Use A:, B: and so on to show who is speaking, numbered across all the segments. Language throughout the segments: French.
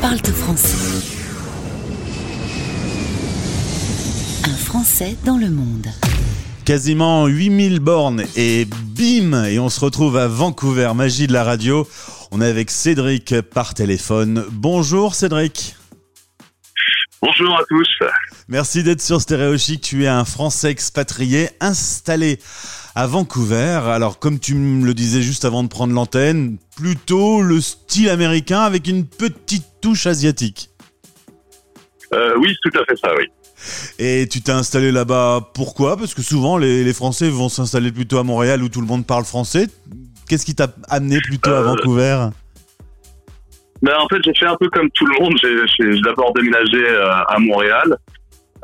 A: parle-toi français. Un Français dans le monde.
B: Quasiment 8000 bornes et bim Et on se retrouve à Vancouver, magie de la radio. On est avec Cédric par téléphone. Bonjour Cédric.
C: Bonjour à tous.
B: Merci d'être sur Stéréo Chic. Tu es un Français expatrié installé à Vancouver. Alors, comme tu me le disais juste avant de prendre l'antenne, plutôt le style américain avec une petite touche asiatique.
C: Euh, oui, tout à fait ça, oui.
B: Et tu t'es installé là-bas pourquoi? Parce que souvent les, les Français vont s'installer plutôt à Montréal où tout le monde parle français. Qu'est-ce qui t'a amené plutôt à
C: Euh,
B: Vancouver?
C: Ben, en fait, j'ai fait un peu comme tout le monde. J'ai d'abord déménagé euh, à Montréal.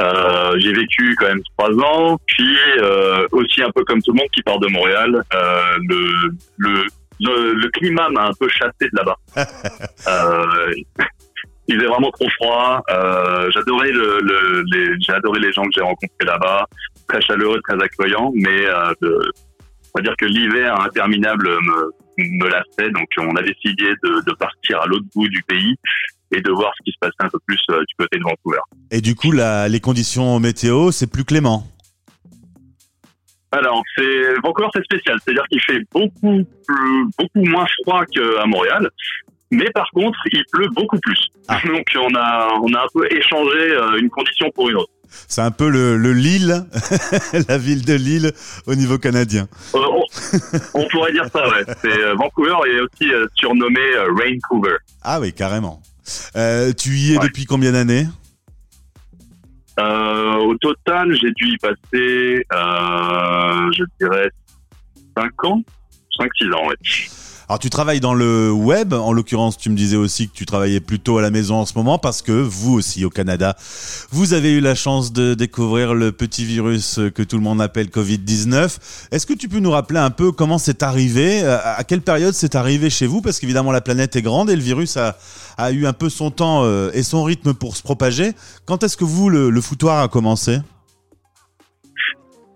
C: Euh, j'ai vécu quand même trois ans, puis euh, aussi un peu comme tout le monde qui part de Montréal. Euh, le, le, le, le climat m'a un peu chassé de là-bas. euh, il faisait vraiment trop froid. Euh, j'adorais le, le, les, j'ai adoré les gens que j'ai rencontrés là-bas, très chaleureux, très accueillants, mais euh, de- on va dire que l'hiver interminable me, me lassait, donc on a décidé de, de partir à l'autre bout du pays et de voir ce qui se passait un peu plus euh, du côté de Vancouver.
B: Et du coup, la- les conditions météo, c'est plus clément.
C: Alors, c'est Vancouver, c'est spécial, c'est-à-dire qu'il fait beaucoup plus, beaucoup moins froid qu'à Montréal, mais par contre, il pleut beaucoup plus.
B: Ah.
C: Donc, on a, on a un peu échangé euh, une condition pour une autre.
B: C'est un peu le, le Lille, la ville de Lille au niveau canadien.
C: Euh, on, on pourrait dire ça, ouais. C'est euh, Vancouver est aussi surnommé Raincouver.
B: Ah oui, carrément. Euh, tu y es
C: Ouais.
B: depuis combien d'années?
C: Euh, au total, j'ai dû y passer, euh, je dirais, 5 ans 5-6 ans, ouais.
B: Alors tu travailles dans le web, en l'occurrence tu me disais aussi que tu travaillais plutôt à la maison en ce moment parce que vous aussi au Canada, vous avez eu la chance de découvrir le petit virus que tout le monde appelle Covid-19. Est-ce que tu peux nous rappeler un peu comment c'est arrivé, euh, à quelle période c'est arrivé chez vous? Parce qu'évidemment la planète est grande et le virus a, a eu un peu son temps euh, et son rythme pour se propager. Quand est-ce que vous, le, le foutoir a commencé?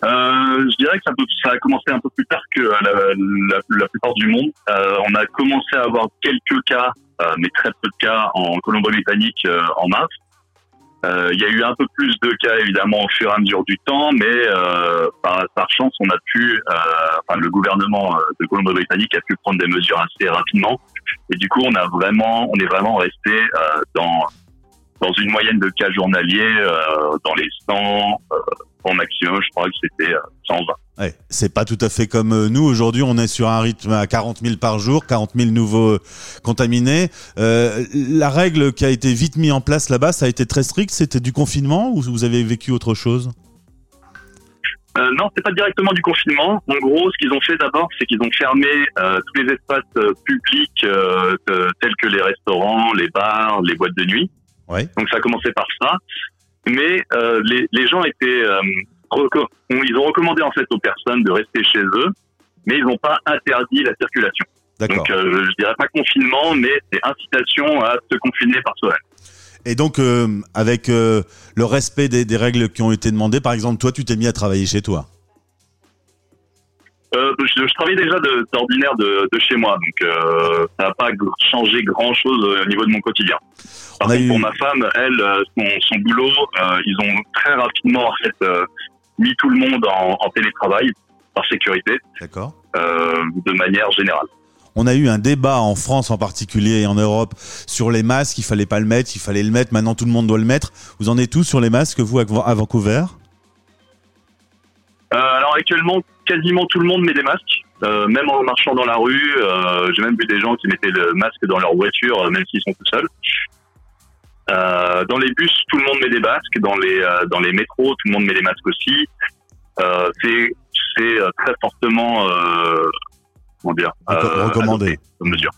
C: Euh, je dirais que ça, a commencé un peu plus tard que la, la, plupart du monde. Euh, on a commencé à avoir quelques cas, euh, mais très peu de cas en Colombie-Britannique euh, en mars. Euh, Il y a eu un peu plus de cas évidemment au fur et à mesure du temps, mais euh, par, par chance, on a pu, euh, enfin le gouvernement euh, de Colombie-Britannique a pu prendre des mesures assez rapidement, et du coup, on a vraiment, on est vraiment resté euh, dans dans une moyenne de cas journaliers euh, dans les 100 euh, au maximum, je crois que c'était euh, 120.
B: Ouais, c'est pas tout à fait comme euh, nous. Aujourd'hui, on est sur un rythme à 40 000 par jour, 40 000 nouveaux euh, contaminés. Euh, la règle qui a été vite mise en place là-bas, ça a été très strict. C'était du confinement ou vous avez vécu autre chose?
C: Euh, non, c'est pas directement du confinement. En gros, ce qu'ils ont fait d'abord, c'est qu'ils ont fermé euh, tous les espaces euh, publics euh, euh, tels que les restaurants, les bars, les boîtes de nuit.
B: Ouais.
C: Donc ça a commencé par ça. Mais euh, les, les gens étaient, euh, ils ont recommandé en fait aux personnes de rester chez eux, mais ils n'ont pas interdit la circulation. Donc euh, je dirais pas confinement, mais c'est incitation à se confiner par soi-même.
B: Et donc, avec le respect des, des règles qui ont été demandées, par exemple, toi, tu t'es mis à travailler chez toi.
C: Euh, je, je travaillais déjà d'ordinaire de, de chez moi, donc euh, ça n'a pas changé grand-chose au niveau de mon quotidien. Par
B: On a
C: contre,
B: eu-
C: pour ma femme, elle, euh, son, son boulot, euh, ils ont très rapidement en fait euh, mis tout le monde en, en télétravail par sécurité,
B: D'accord.
C: euh, de manière générale.
B: On a eu un débat en France en particulier et en Europe sur les masques. Il fallait pas le mettre, il fallait le mettre. Maintenant, tout le monde doit le mettre. Vous en êtes tous sur les masques, vous, à à Vancouver?
C: Euh, alors actuellement, quasiment tout le monde met des masques, euh, même en marchant dans la rue. euh, J'ai même vu des gens qui mettaient le masque dans leur voiture, euh, même s'ils sont tout seuls. Euh, dans les bus, tout le monde met des masques. Dans les euh, dans les métros, tout le monde met des masques aussi. Euh, c'est très fortement comment dire
B: Reco- recommandé.
C: adopté comme mesure.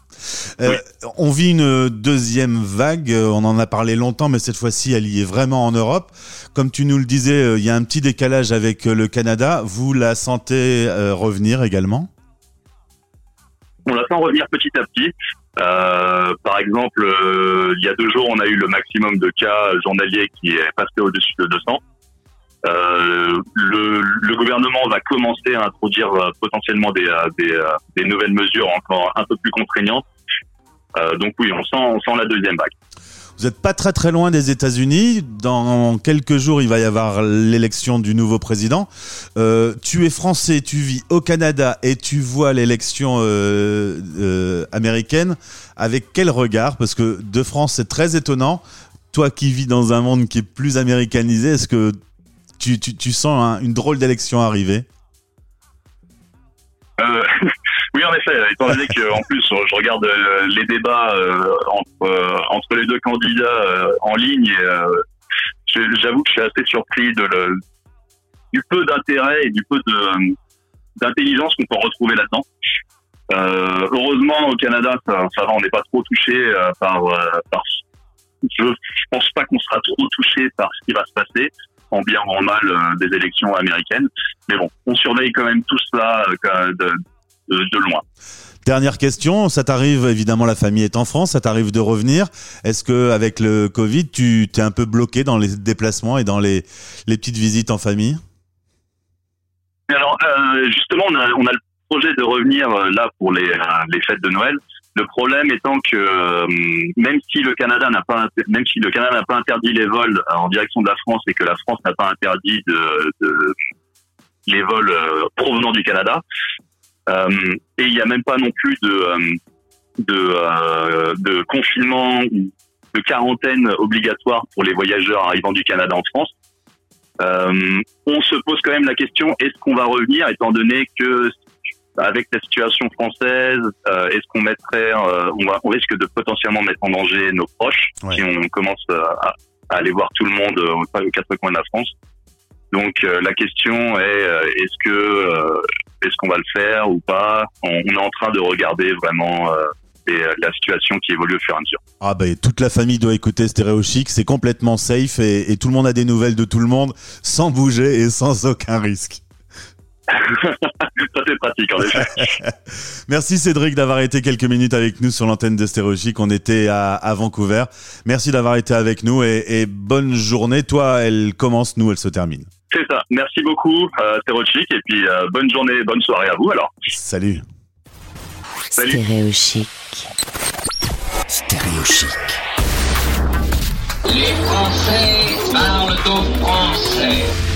B: Euh, On vit une deuxième vague, euh, on en a parlé longtemps, mais cette fois-ci, elle y est vraiment en Europe. Comme tu nous le disais, euh, il y a un petit décalage avec euh, le Canada. Vous la sentez euh, revenir également?
C: On la sent revenir petit à petit. Euh, par exemple, euh, il y a deux jours, on a eu le maximum de cas journaliers qui est passé au-dessus de 200. Euh, le, gouvernement va commencer à introduire euh, potentiellement des, euh, des, nouvelles mesures encore un peu plus contraignantes. Donc oui, on sent, on sent la deuxième vague.
B: Vous n'êtes pas très très loin des États-Unis. Dans quelques jours, il va y avoir l'élection du nouveau président. Tu es français, tu vis au Canada et tu vois l'élection américaine. Avec quel regard? Parce que de France, c'est très étonnant. Toi qui vis dans un monde qui est plus américanisé, est-ce que tu, tu, tu sens un- une drôle d'élection arriver
C: Euh, oui, en effet, étant donné que en plus je regarde euh, les débats euh, entre les deux candidats en ligne, j'avoue que je suis assez surpris du peu d'intérêt et du peu d'intelligence qu'on peut retrouver là-dedans. Heureusement, au Canada, ça, ça va, on n'est pas trop touché par par. Je, je pense pas qu'on sera trop touché par ce qui va se passer, en bien ou en mal, euh, des élections américaines. Mais bon, on surveille quand même tout cela euh, de, loin.
B: Dernière question, ça t'arrive évidemment la famille est en France, ça t'arrive de revenir. Est-ce que avec le Covid, tu t'es un peu bloqué dans les déplacements et dans les les petites visites en famille?
C: Alors, euh, justement, on a, on a le projet de revenir là pour les, les fêtes de Noël. Le problème étant que euh, même si le Canada n'a pas même si le Canada n'a pas interdit les vols euh, en direction de la France et que la France n'a pas interdit les vols euh, provenant du Canada, et il n'y a même pas non plus de confinement ou de quarantaine obligatoire pour les voyageurs arrivant du Canada en France. On se pose quand même la question est-ce qu'on va revenir étant donné que avec la situation française, euh, est-ce qu'on mettrait, euh, on, va, on risque de potentiellement mettre en danger nos proches
B: Ouais.
C: si on commence euh, à, à aller voir tout le monde aux quatre coins de la France? Donc euh, la question est est-ce que est-ce qu'on va le faire ou pas? On, on est en train de regarder vraiment et, la situation qui évolue au fur et à mesure.
B: Ah bah toute la famille doit écouter Stéréo Chic, c'est complètement safe et, et tout le monde a des nouvelles de tout le monde sans bouger et sans aucun risque.
C: Ça c'est pratique en effet.
B: Merci Cédric d'avoir été quelques minutes avec nous sur l'antenne de Chic. On était à, à Vancouver. Merci d'avoir été avec nous et, et bonne journée. Toi, elle commence, nous, elle se termine.
C: C'est ça. Merci beaucoup, euh, et puis euh, bonne journée, bonne soirée à vous alors.
B: Salut.
C: Salut.
D: Les Français parlent aux Français.